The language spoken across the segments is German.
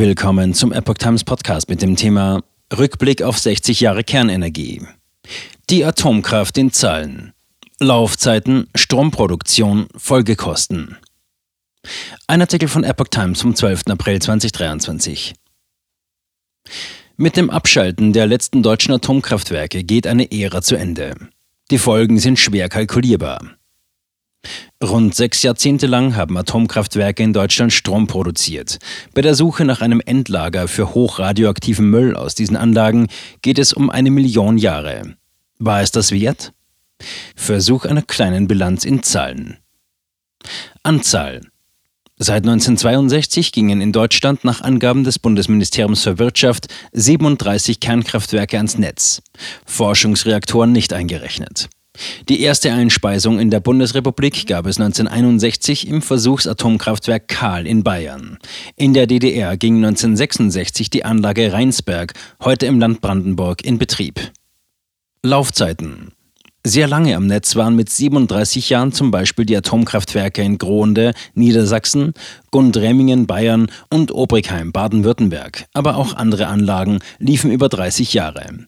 Willkommen zum Epoch Times Podcast mit dem Thema Rückblick auf 60 Jahre Kernenergie. Die Atomkraft in Zahlen. Laufzeiten, Stromproduktion, Folgekosten. Ein Artikel von Epoch Times vom 12. April 2023. Mit dem Abschalten der letzten deutschen Atomkraftwerke geht eine Ära zu Ende. Die Folgen sind schwer kalkulierbar. Rund sechs Jahrzehnte lang haben Atomkraftwerke in Deutschland Strom produziert. Bei der Suche nach einem Endlager für hochradioaktiven Müll aus diesen Anlagen geht es um eine Million Jahre. War es das wert? Versuch einer kleinen Bilanz in Zahlen. Anzahl. Seit 1962 gingen in Deutschland nach Angaben des Bundesministeriums für Wirtschaft 37 Kernkraftwerke ans Netz, Forschungsreaktoren nicht eingerechnet. Die erste Einspeisung in der Bundesrepublik gab es 1961 im Versuchsatomkraftwerk Kahl in Bayern. In der DDR ging 1966 die Anlage Rheinsberg, heute im Land Brandenburg, in Betrieb. Laufzeiten sehr lange am Netz waren mit 37 Jahren zum Beispiel die Atomkraftwerke in Grohnde, Niedersachsen, Gundremmingen, Bayern und Obrigheim, Baden-Württemberg. Aber auch andere Anlagen liefen über 30 Jahre.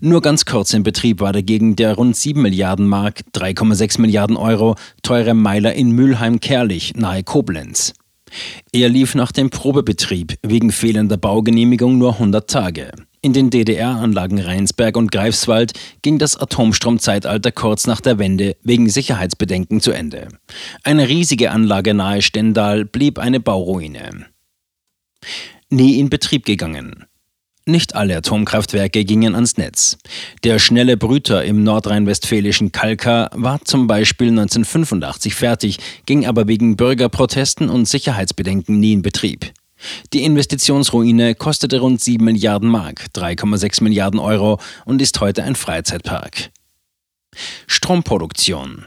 Nur ganz kurz in Betrieb war dagegen der rund 7 Milliarden Mark, 3,6 Milliarden Euro teure Meiler in Mülheim-Kerlich nahe Koblenz. Er lief nach dem Probebetrieb wegen fehlender Baugenehmigung nur 100 Tage. In den DDR-Anlagen Rheinsberg und Greifswald ging das Atomstromzeitalter kurz nach der Wende wegen Sicherheitsbedenken zu Ende. Eine riesige Anlage nahe Stendal blieb eine Bauruine. Nie in Betrieb gegangen. Nicht alle Atomkraftwerke gingen ans Netz. Der schnelle Brüter im nordrhein-westfälischen Kalka war zum Beispiel 1985 fertig, ging aber wegen Bürgerprotesten und Sicherheitsbedenken nie in Betrieb. Die Investitionsruine kostete rund 7 Milliarden Mark, 3,6 Milliarden Euro und ist heute ein Freizeitpark. Stromproduktion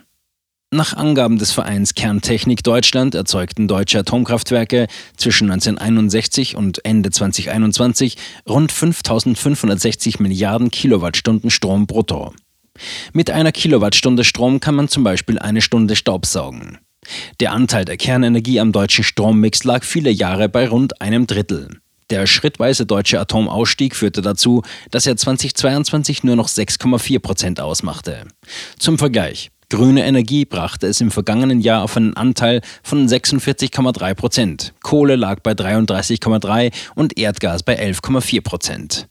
nach Angaben des Vereins Kerntechnik Deutschland erzeugten deutsche Atomkraftwerke zwischen 1961 und Ende 2021 rund 5560 Milliarden Kilowattstunden Strom brutto. Mit einer Kilowattstunde Strom kann man zum Beispiel eine Stunde Staubsaugen. Der Anteil der Kernenergie am deutschen Strommix lag viele Jahre bei rund einem Drittel. Der schrittweise deutsche Atomausstieg führte dazu, dass er 2022 nur noch 6,4 Prozent ausmachte. Zum Vergleich. Grüne Energie brachte es im vergangenen Jahr auf einen Anteil von 46,3 Prozent. Kohle lag bei 33,3 und Erdgas bei 11,4 Prozent.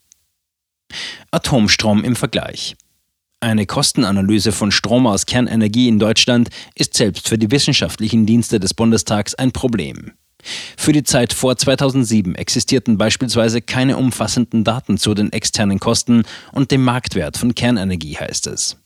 Atomstrom im Vergleich. Eine Kostenanalyse von Strom aus Kernenergie in Deutschland ist selbst für die wissenschaftlichen Dienste des Bundestags ein Problem. Für die Zeit vor 2007 existierten beispielsweise keine umfassenden Daten zu den externen Kosten und dem Marktwert von Kernenergie, heißt es.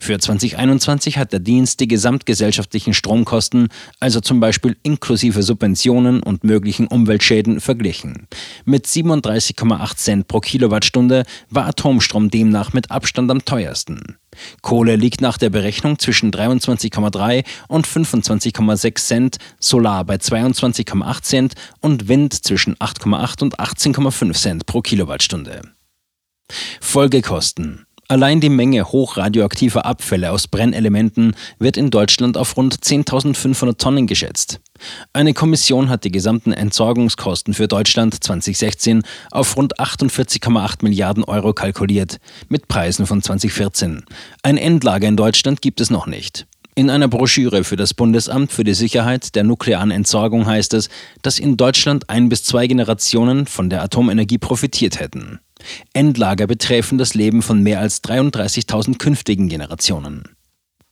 Für 2021 hat der Dienst die gesamtgesellschaftlichen Stromkosten, also zum Beispiel inklusive Subventionen und möglichen Umweltschäden, verglichen. Mit 37,8 Cent pro Kilowattstunde war Atomstrom demnach mit Abstand am teuersten. Kohle liegt nach der Berechnung zwischen 23,3 und 25,6 Cent, Solar bei 22,8 Cent und Wind zwischen 8,8 und 18,5 Cent pro Kilowattstunde. Folgekosten Allein die Menge hochradioaktiver Abfälle aus Brennelementen wird in Deutschland auf rund 10.500 Tonnen geschätzt. Eine Kommission hat die gesamten Entsorgungskosten für Deutschland 2016 auf rund 48,8 Milliarden Euro kalkuliert, mit Preisen von 2014. Ein Endlager in Deutschland gibt es noch nicht. In einer Broschüre für das Bundesamt für die Sicherheit der nuklearen Entsorgung heißt es, dass in Deutschland ein bis zwei Generationen von der Atomenergie profitiert hätten. Endlager betreffen das Leben von mehr als 33.000 künftigen Generationen.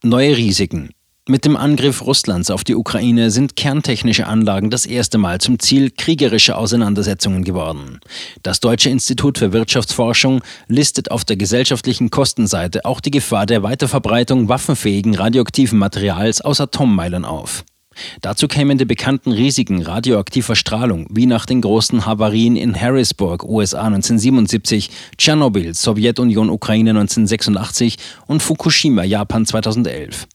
Neue Risiken. Mit dem Angriff Russlands auf die Ukraine sind kerntechnische Anlagen das erste Mal zum Ziel kriegerischer Auseinandersetzungen geworden. Das Deutsche Institut für Wirtschaftsforschung listet auf der gesellschaftlichen Kostenseite auch die Gefahr der Weiterverbreitung waffenfähigen radioaktiven Materials aus Atommeilern auf. Dazu kämen die bekannten Risiken radioaktiver Strahlung, wie nach den großen Havarien in Harrisburg, USA 1977, Tschernobyl, Sowjetunion, Ukraine 1986 und Fukushima, Japan 2011.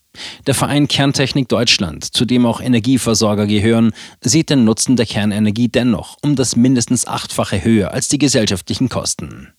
Der Verein Kerntechnik Deutschland, zu dem auch Energieversorger gehören, sieht den Nutzen der Kernenergie dennoch um das mindestens achtfache höher als die gesellschaftlichen Kosten.